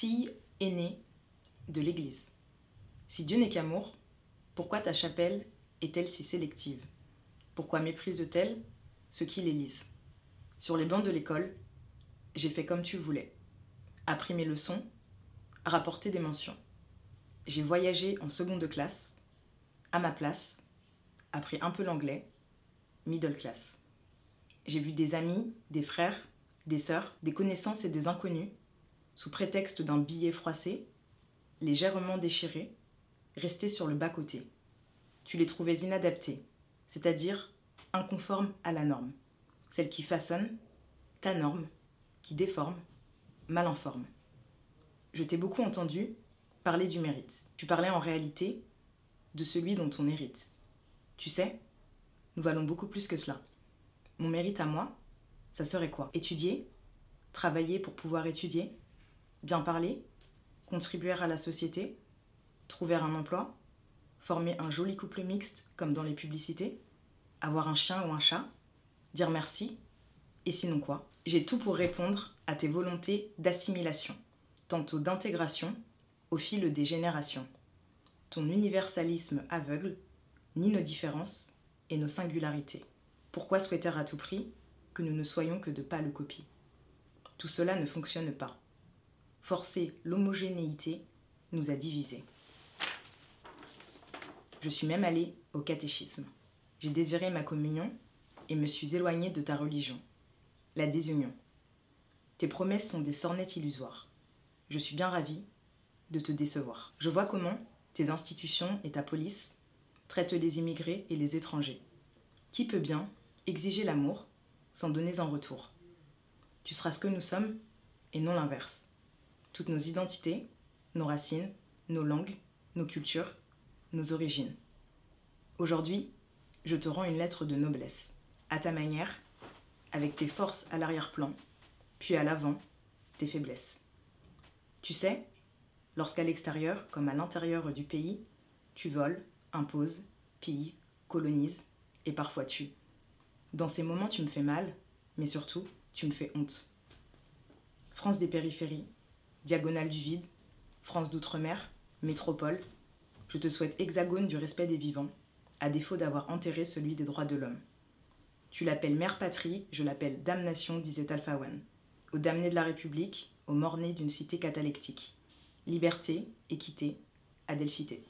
fille aînée de l'Église. Si Dieu n'est qu'amour, pourquoi ta chapelle est-elle si sélective? Pourquoi méprise-t-elle ceux qui l'élisent? Sur les bancs de l'école, j'ai fait comme tu voulais. Appris mes leçons, rapporté des mentions. J'ai voyagé en seconde classe, à ma place, appris un peu l'anglais, middle class. J'ai vu des amis, des frères, des sœurs, des connaissances et des inconnus, sous prétexte d'un billet froissé, légèrement déchiré, rester sur le bas-côté. Tu les trouvais inadaptés, c'est-à-dire inconformes à la norme, celle qui façonne ta norme, qui déforme, mal informe. Je t'ai beaucoup entendu parler du mérite. Tu parlais en réalité de celui dont on hérite. Tu sais, nous valons beaucoup plus que cela. Mon mérite à moi, ça serait quoi? Étudier? Travailler pour pouvoir étudier? Bien parler Contribuer à la société Trouver un emploi Former un joli couple mixte comme dans les publicités Avoir un chien ou un chat Dire merci Et sinon quoi J'ai tout pour répondre à tes volontés d'assimilation, tantôt d'intégration au fil des générations. Ton universalisme aveugle ni nos différences et nos singularités. Pourquoi souhaiter à tout prix que nous ne soyons que de pâles copies? Tout cela ne fonctionne pas. Forcer l'homogénéité nous a divisés. Je suis même allée au catéchisme. J'ai désiré ma communion et me suis éloignée de ta religion, la désunion. Tes promesses sont des sornettes illusoires. Je suis bien ravie de te décevoir. Je vois comment tes institutions et ta police traitent les immigrés et les étrangers. Qui peut bien exiger l'amour sans donner en retour? Tu seras ce que nous sommes et non l'inverse. Toutes nos identités, nos racines, nos langues, nos cultures, nos origines. Aujourd'hui, je te rends une lettre de noblesse, à ta manière, avec tes forces à l'arrière-plan, puis à l'avant, tes faiblesses. Tu sais, lorsqu'à l'extérieur, comme à l'intérieur du pays, tu voles, imposes, pilles, colonises et parfois tues. Dans ces moments, tu me fais mal, mais surtout, tu me fais honte. France des périphéries, diagonale du vide, France d'outre-mer, métropole, je te souhaite hexagone du respect des vivants, à défaut d'avoir enterré celui des droits de l'homme. Tu l'appelles mère patrie, je l'appelle damnation, disait Alpha One. Au damné de la République, au mort-né d'une cité catalectique. Liberté, équité, adelphité.